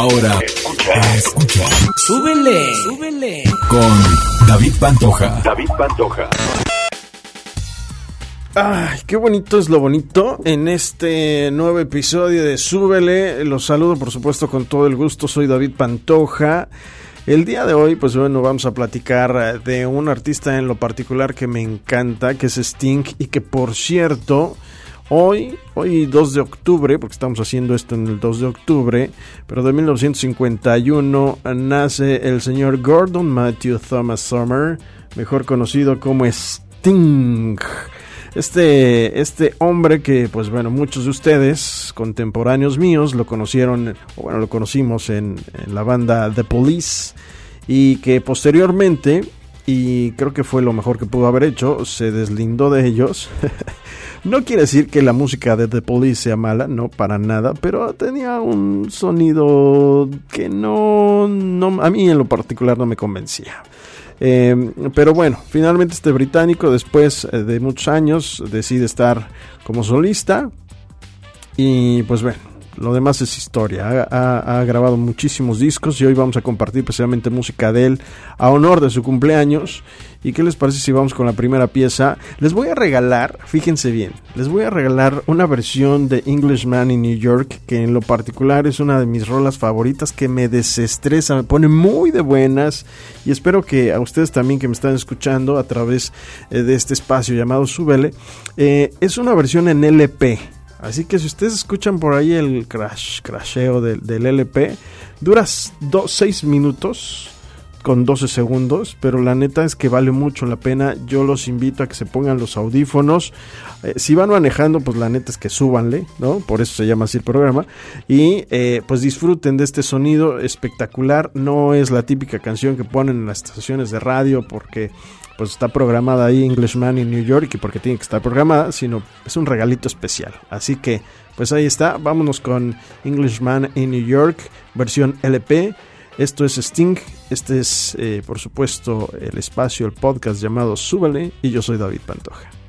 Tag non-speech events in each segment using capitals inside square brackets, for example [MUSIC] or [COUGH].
Ahora escucha, escucha. Súbele, súbele. Con David Pantoja. David Pantoja. Ay, qué bonito es lo bonito en este nuevo episodio de Súbele. Los saludo por supuesto con todo el gusto. Soy David Pantoja. El día de hoy, pues bueno, vamos a platicar de un artista en lo particular que me encanta, que es Sting, y que por cierto, hoy, hoy 2 de octubre, porque estamos haciendo esto en el 2 de octubre, pero de 1951 nace el señor Gordon Matthew Thomas Summer, mejor conocido como Sting. Este, este hombre que, pues bueno, muchos de ustedes, contemporáneos míos, lo conocieron, o bueno, lo conocimos en, en la banda The Police, y que posteriormente, y creo que fue lo mejor que pudo haber hecho, se deslindó de ellos. [LAUGHS] no quiere decir que la música de The Police sea mala, no para nada, pero tenía un sonido que no, no a mí en lo particular no me convencía. Eh, pero bueno, finalmente este británico, después eh, de muchos años, decide estar como solista. Y pues bueno, lo demás es historia. Ha, grabado muchísimos discos y hoy vamos a compartir precisamente música de él a honor de su cumpleaños. ¿Y qué les parece si vamos con la primera pieza? Les voy a regalar, fíjense bien, les voy a regalar una versión de Englishman in New York que en lo particular es una de mis rolas favoritas que me desestresa, me pone muy de buenas y espero que a ustedes también que me están escuchando a través eh, de este espacio llamado Súbele, eh, es una versión en LP. Así que si ustedes escuchan por ahí el crash, crasheo del, del LP, dura 6 minutos con 12 segundos, pero la neta es que vale mucho la pena. Yo los invito a que se pongan los audífonos. Eh, si van manejando, pues la neta es que súbanle, ¿no? Por eso se llama así el programa. Y eh, pues disfruten de este sonido espectacular. No es la típica canción que ponen en las estaciones de radio porque pues está programada ahí Englishman in New York y porque tiene que estar programada, sino es un regalito especial. Así que, pues ahí está, vámonos con Englishman in New York, versión LP. Esto es Sting, este es eh, por supuesto el espacio, el podcast llamado Súbale y yo soy David Pantoja.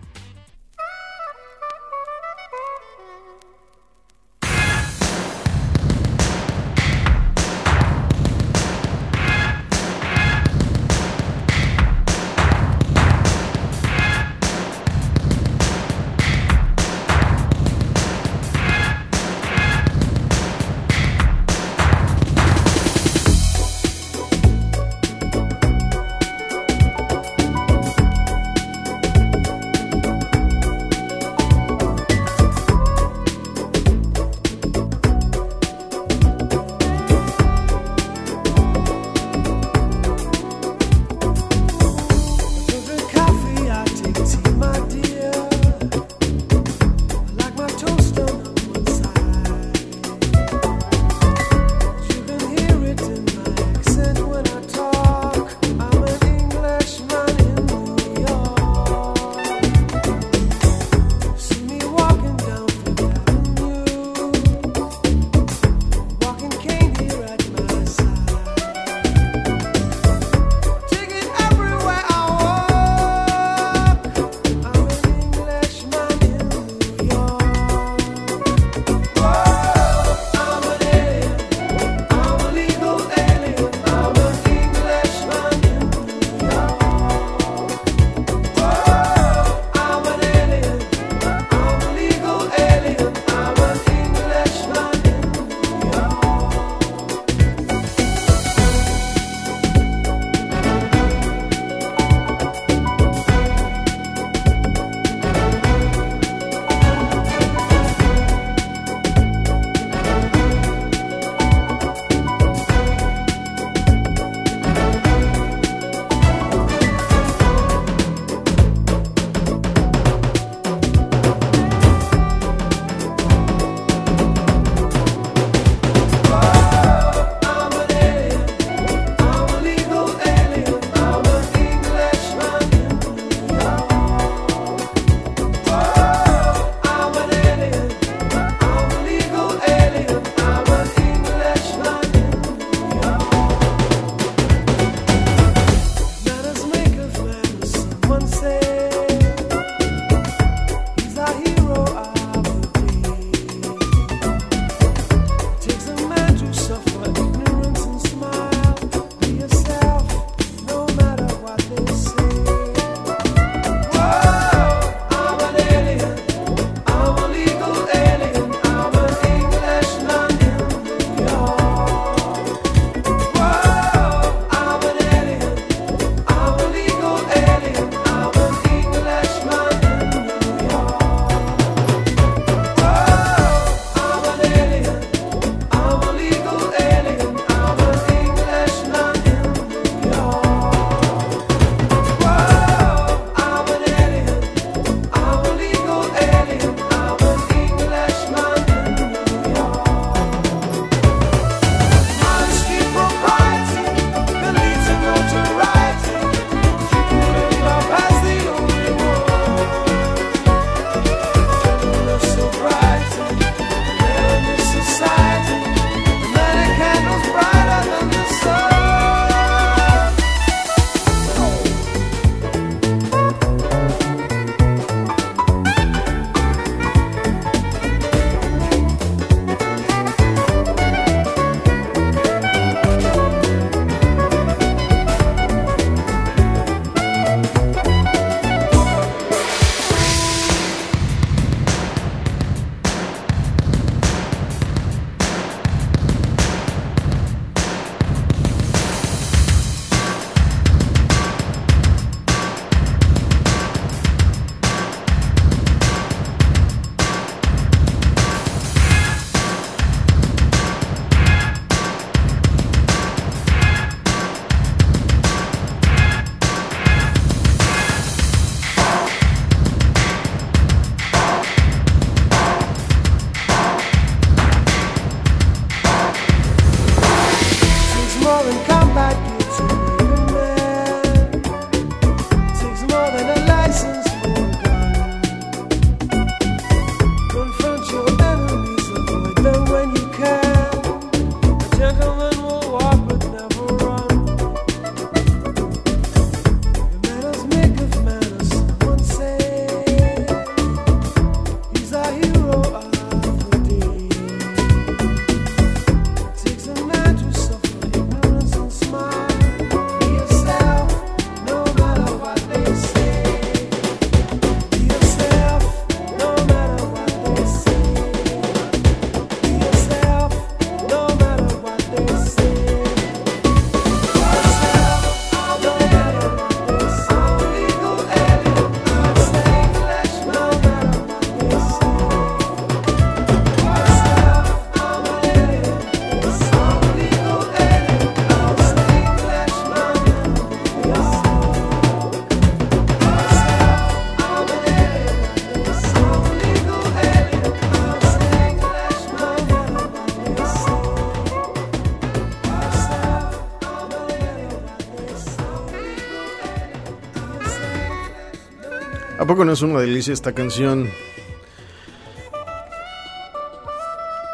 Poco no es una delicia esta canción?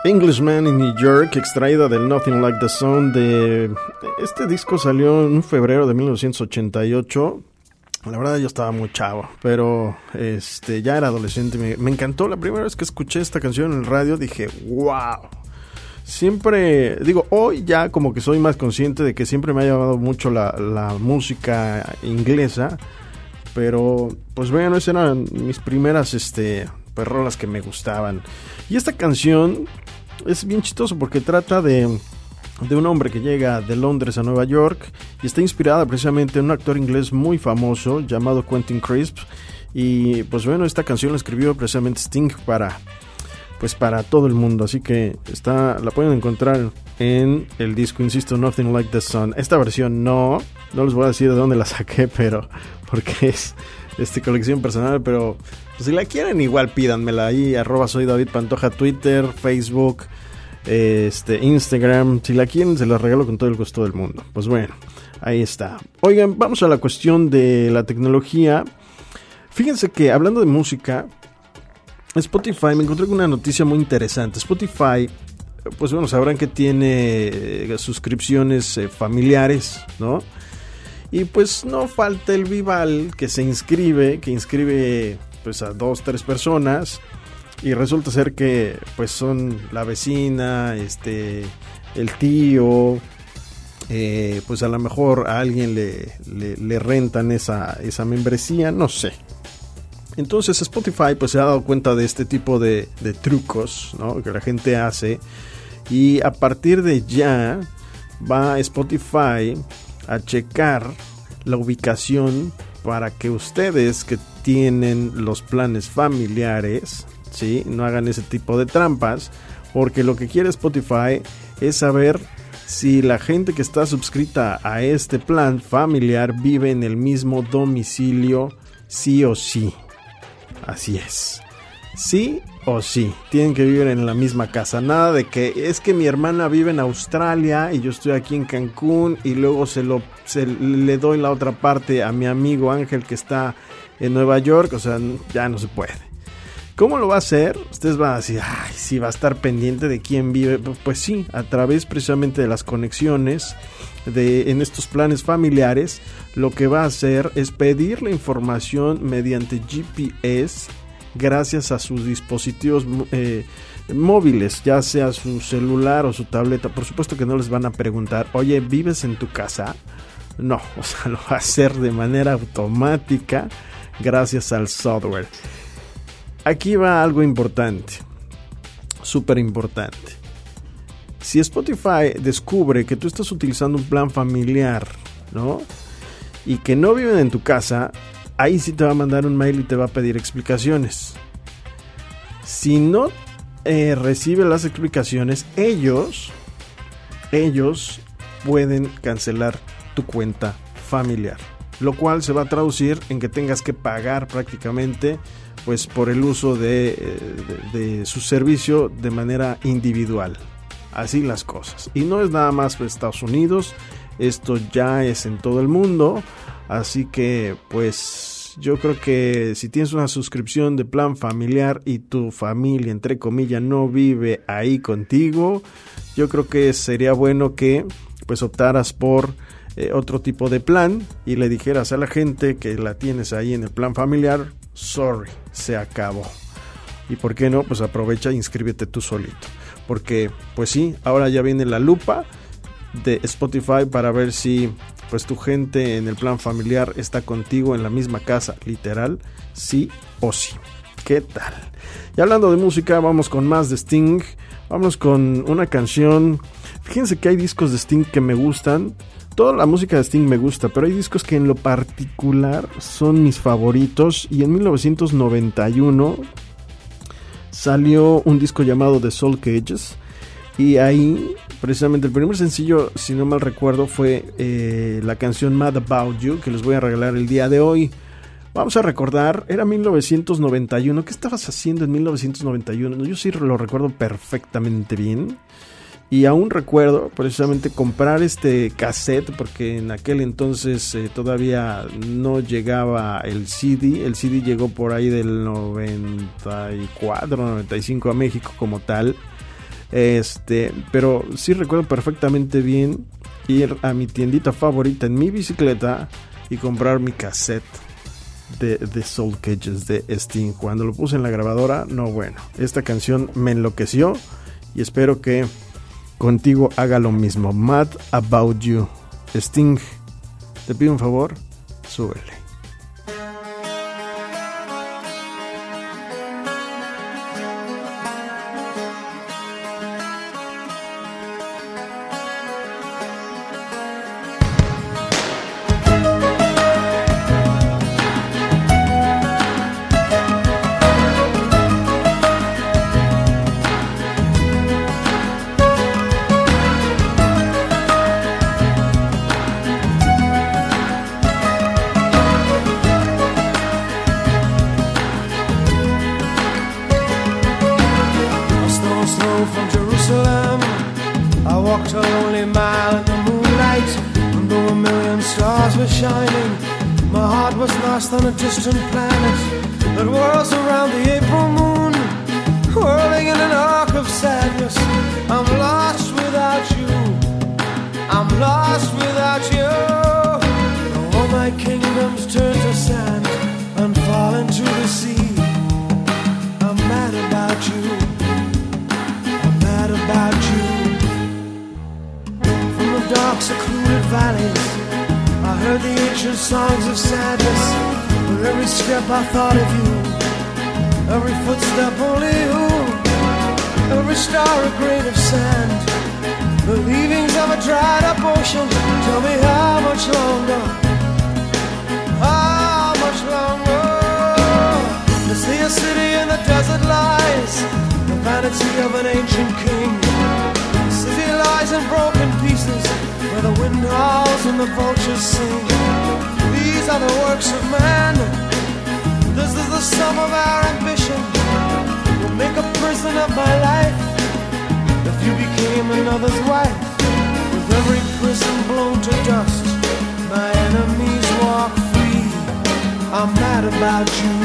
Englishman in New York, extraída del Nothing Like the Sound de... Este disco salió en febrero de 1988. La verdad yo estaba muy chavo, pero este ya era adolescente. Me, me encantó la primera vez que escuché esta canción en el radio. Dije, wow. Siempre, digo, hoy ya como que soy más consciente de que siempre me ha llamado mucho la música inglesa. Pero, pues bueno, esas eran mis primeras este, perrolas que me gustaban. Y esta canción es bien chistoso porque trata de, de un hombre que llega de Londres a Nueva York y está inspirada precisamente en un actor inglés muy famoso llamado Quentin Crisp. Y pues bueno, esta canción la escribió precisamente Sting para pues para todo el mundo, así que está la pueden encontrar en el disco, insisto, Nothing Like the Sun. Esta versión no, no les voy a decir de dónde la saqué, [LAUGHS] pero porque es este colección personal, pero pues, si la quieren igual pídanmela ahí arroba soy David Pantoja Twitter, Facebook, este Instagram, si la quieren se la regalo con todo el gusto del mundo. Pues bueno, ahí está. Oigan, vamos a la cuestión de la tecnología. Fíjense que hablando de música, Spotify me encontré con una noticia muy interesante. Spotify, pues bueno, sabrán que tiene eh, suscripciones eh, familiares, ¿no? Y pues no falta el Vival que se inscribe, que inscribe pues a dos, tres personas y resulta ser que pues son la vecina, este, el tío, eh, pues a lo mejor a alguien le, le, le rentan esa, esa membresía, no sé, entonces Spotify pues se ha dado cuenta de este tipo de, trucos ¿no? que la gente hace y a partir de ya va Spotify a checar la ubicación para que ustedes que tienen los planes familiares, ¿sí? no hagan ese tipo de trampas, porque lo que quiere Spotify es saber si la gente que está suscrita a este plan familiar vive en el mismo domicilio, sí o sí. Así es. Sí o sí, tienen que vivir en la misma casa. Nada de que es que mi hermana vive en Australia y yo estoy aquí en Cancún y luego se lo se le doy la otra parte a mi amigo Ángel que está en Nueva York. O sea, ya no se puede. ¿Cómo lo va a hacer? Ustedes van a decir, ay, sí, va a estar pendiente de quién vive. Pues sí, a través precisamente de las conexiones de, en estos planes familiares, lo que va a hacer es pedir la información mediante GPS gracias a sus dispositivos eh, móviles, ya sea su celular o su tableta. Por supuesto que no les van a preguntar, oye, ¿vives en tu casa? No, [LAUGHS] o sea, lo va a hacer de manera automática gracias al software. Aquí va algo importante, súper importante. Si Spotify descubre que tú estás utilizando un plan familiar, ¿no? Y que no viven en tu casa, ahí sí te va a mandar un mail y te va a pedir explicaciones. Si no eh, recibe las explicaciones, ellos, ellos pueden cancelar tu cuenta familiar. Lo cual se va a traducir en que tengas que pagar prácticamente pues por el uso de, eh, de, su servicio de manera individual. Así las cosas. Y no es nada más para Estados Unidos, esto ya es en todo el mundo. Así que pues yo creo que si tienes una suscripción de plan familiar y tu familia, entre comillas, no vive ahí contigo, yo creo que sería bueno que pues optaras por eh, otro tipo de plan y le dijeras a la gente que la tienes ahí en el plan familiar, sorry, se acabó. Y por qué no, pues aprovecha e inscríbete tú solito. Porque, pues sí, ahora ya viene la lupa de Spotify para ver si pues tu gente en el plan familiar está contigo en la misma casa, literal, sí o sí. ¿Qué tal? Y hablando de música, vamos con más de Sting. Vamos con una canción. Fíjense que hay discos de Sting que me gustan. Toda la música de Sting me gusta, pero hay discos que en lo particular son mis favoritos. Y en 1991 salió un disco llamado The Soul Cages. Y ahí, precisamente, el primer sencillo, si no mal recuerdo, fue eh, la canción Mad About You, que les voy a regalar el día de hoy. Vamos a recordar, era 1991. ¿Qué estabas haciendo en 1991? Yo sí lo recuerdo perfectamente bien. Y aún recuerdo precisamente comprar este cassette porque en aquel entonces eh, todavía no llegaba el CD. El CD llegó por ahí del 94, 95 a México como tal. Este, pero sí recuerdo perfectamente bien ir a mi tiendita favorita en mi bicicleta y comprar mi cassette de, de Soul Cages de Steam. Cuando lo puse en la grabadora, no bueno, esta canción me enloqueció y espero que contigo haga lo mismo. Mad About You. Sting, te pido un favor, súbele. shining. My heart was lost on a distant planet that whirls around the April moon, whirling in an arc of sadness. I'm lost without you. I'm lost without you. All my kingdoms turn to sand and fall into the sea. I'm mad about you. I'm mad about you. From the dark, secluded valleys heard the ancient songs of sadness, but every step I thought of you, every footstep only you, every star a grain of sand, the leavings of a dried up ocean. Tell me how much longer, how much longer? To see a city in the desert lies, the vanity of an ancient king lies in broken pieces where the wind howls and the vultures sing. These are the works of man. This is the sum of our ambition. We'll make a prison of my life if you became another's wife. With every prison blown to dust, my enemies walk free. I'm mad about you.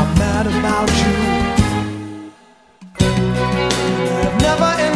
I'm mad about you. I've never.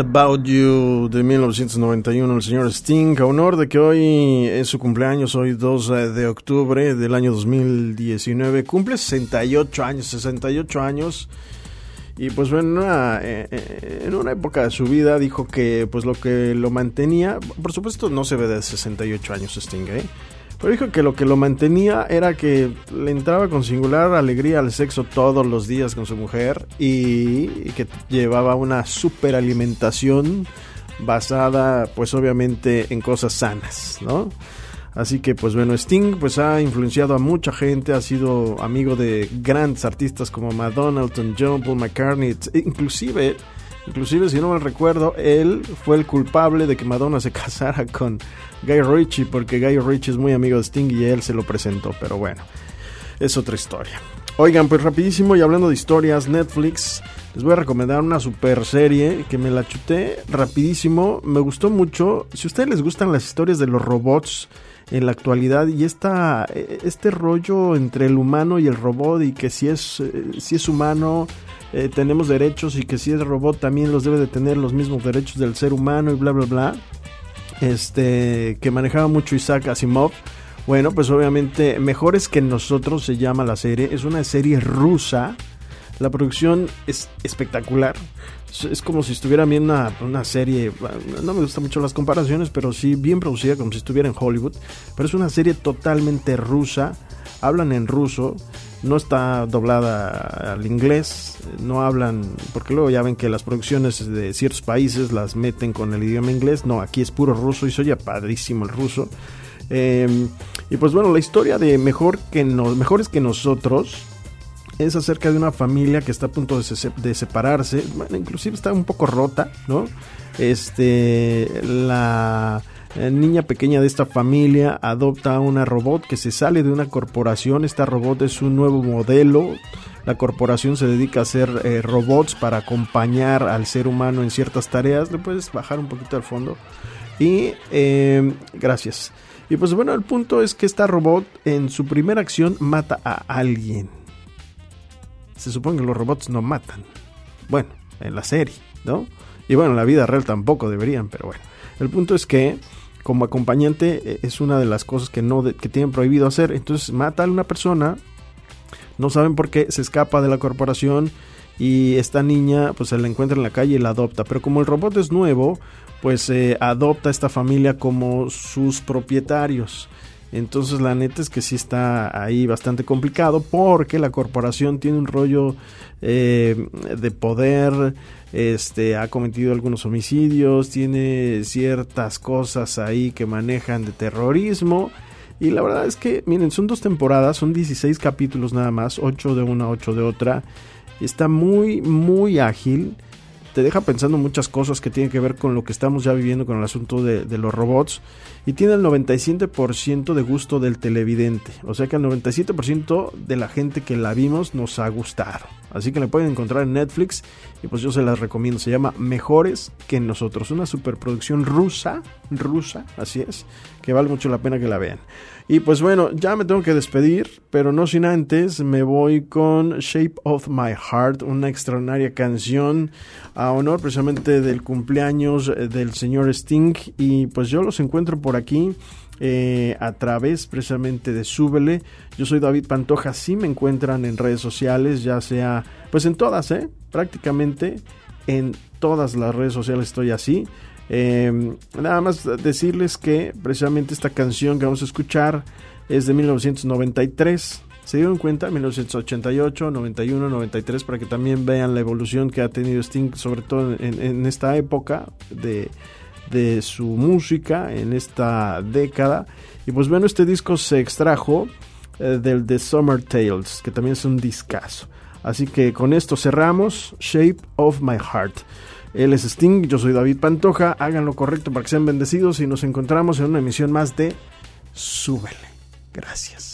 About You de 1991, el señor Sting, a honor de que hoy es su cumpleaños, hoy 2 eh, de octubre del año 2019, cumple 68 años, 68 años, y pues bueno, en una, eh, eh, en una época de su vida dijo que pues lo que lo mantenía, por supuesto no se ve de 68 años Sting, ¿eh? Pero dijo que lo que lo mantenía era que le entraba con singular alegría al sexo todos los días con su mujer y que llevaba una superalimentación basada pues obviamente en cosas sanas, ¿no? Así que pues bueno, Sting pues ha influenciado a mucha gente, ha sido amigo de grandes artistas como Madonna, Elton John, Paul McCartney, inclusive, inclusive si no mal recuerdo, él fue el culpable de que Madonna se [LAUGHS] casara con Guy Ritchie porque Guy Ritchie es muy amigo de Sting y él se lo presentó, pero bueno, es otra historia. Oigan, pues rapidísimo y hablando de historias, Netflix, les voy a recomendar una super serie que me la chuté rapidísimo, me gustó mucho. Si a ustedes les gustan las historias de los robots en la actualidad y esta, este rollo entre el humano y el robot y que si es, eh, si es humano eh, tenemos derechos y que si es robot también los debe de tener los mismos derechos del ser humano y bla bla bla, este que manejaba mucho Isaac Asimov bueno, pues obviamente Mejores que nosotros se llama la serie. Es una serie rusa. La producción es espectacular. Es como si estuviera viendo una, una, serie, no me gustan mucho las comparaciones, pero sí bien producida como si estuviera en Hollywood. Pero es una serie totalmente rusa. Hablan en ruso. No está doblada al inglés. No hablan, porque luego ya ven que las producciones de ciertos países las meten con el idioma inglés. No, aquí es puro ruso y soy padrísimo el ruso. Eh, y pues bueno, la historia de mejor que Mejores que nosotros es acerca de una familia que está a punto de, separarse, inclusive está un poco rota, ¿no? Este, la niña pequeña de esta familia adopta a una robot que se sale de una corporación, esta robot es un nuevo modelo, la corporación se dedica a hacer eh, robots para acompañar al ser humano en ciertas tareas, le puedes bajar un poquito al fondo y eh, gracias. Y pues bueno, el punto es que esta robot en su primera acción mata a alguien. Se supone que los robots no matan. Bueno, en la serie, ¿no? Y bueno, en la vida real tampoco deberían, pero bueno. El punto es que como acompañante eh, es una de las cosas que no que tienen prohibido hacer. Entonces mata a una persona, no saben por qué, se escapa de la corporación y esta niña pues se la encuentra en la calle y la adopta. Pero como el robot es nuevo, pues eh, adopta a esta familia como sus propietarios. Entonces la neta es que sí está ahí bastante complicado porque la corporación tiene un rollo eh, de poder, este, ha cometido algunos homicidios, tiene ciertas cosas ahí que manejan de terrorismo. Y la verdad es que, miren, son dos temporadas, son 16 capítulos nada más, 8 de una, 8 de otra. Está muy, muy ágil te deja pensando muchas cosas que tienen que ver con lo que estamos ya viviendo con el asunto de, los robots y tiene el 97% de gusto del televidente. O sea que el 97% de la gente que la vimos nos ha gustado. Así que la pueden encontrar en Netflix y pues yo se las recomiendo. Se llama Mejores que nosotros. Una superproducción rusa, rusa, así es, que vale mucho la pena que la vean. Y pues bueno, ya me tengo que despedir, pero no sin antes me voy con Shape of My Heart, una extraordinaria canción a honor precisamente del cumpleaños eh, del señor Sting. Y pues yo los encuentro por aquí. Eh, a través precisamente de Súbele. Yo soy David Pantoja, si me encuentran en redes sociales, ya sea, pues en todas, ¿eh? prácticamente en todas las redes sociales estoy así. Em, nada más decirles que precisamente esta canción que vamos a escuchar es de 1993. Se dieron cuenta, 1988, 91, 93, para que también vean la evolución que ha tenido Sting, sobre todo en, esta época de, de, su música, en esta década. Y pues bueno, este disco se extrajo eh, del The Summer Tales, que también es un discazo. Así que con esto cerramos Shape of My Heart. Él es Sting, yo soy David Pantoja. Hagan lo correcto para que sean bendecidos y nos encontramos en una emisión más de Súbele. Gracias.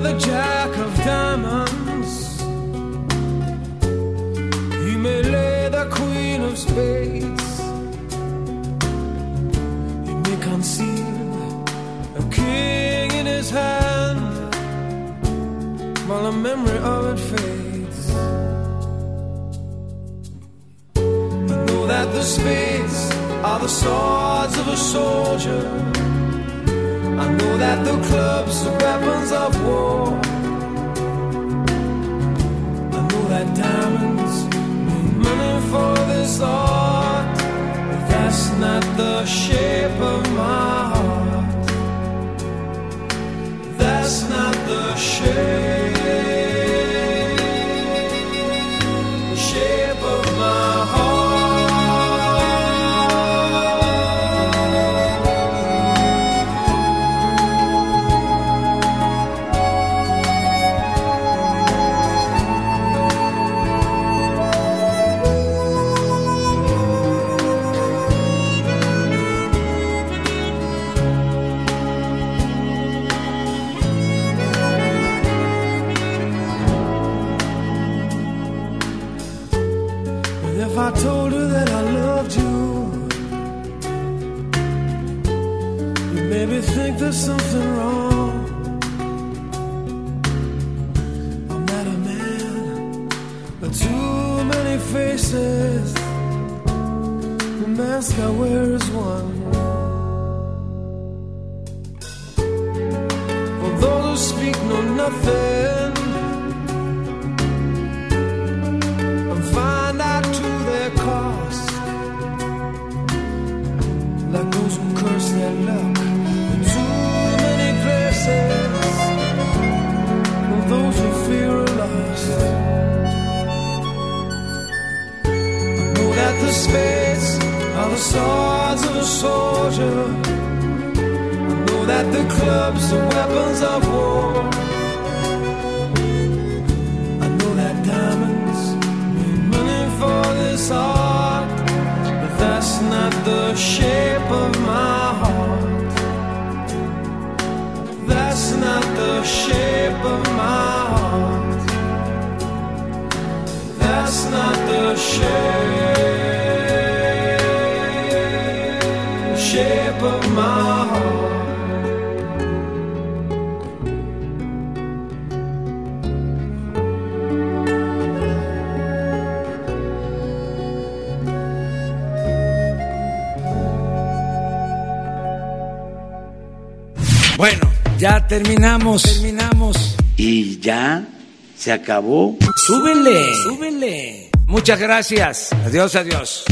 Play the jack of diamonds. He may lay the queen of spades. He may conceal a king in his hand while the memory of it fades. I know that the spades are the swords of a soldier. I know that the clubs are weapons of war. I know that diamonds mean money for this think there's something wrong. I'm not a man, but too many faces. The mask I wear is one. For those who speak know nothing. Bueno, ya terminamos. Terminamos. y ya se acabó. Súbele, súbele. Muchas gracias. Adiós, adiós.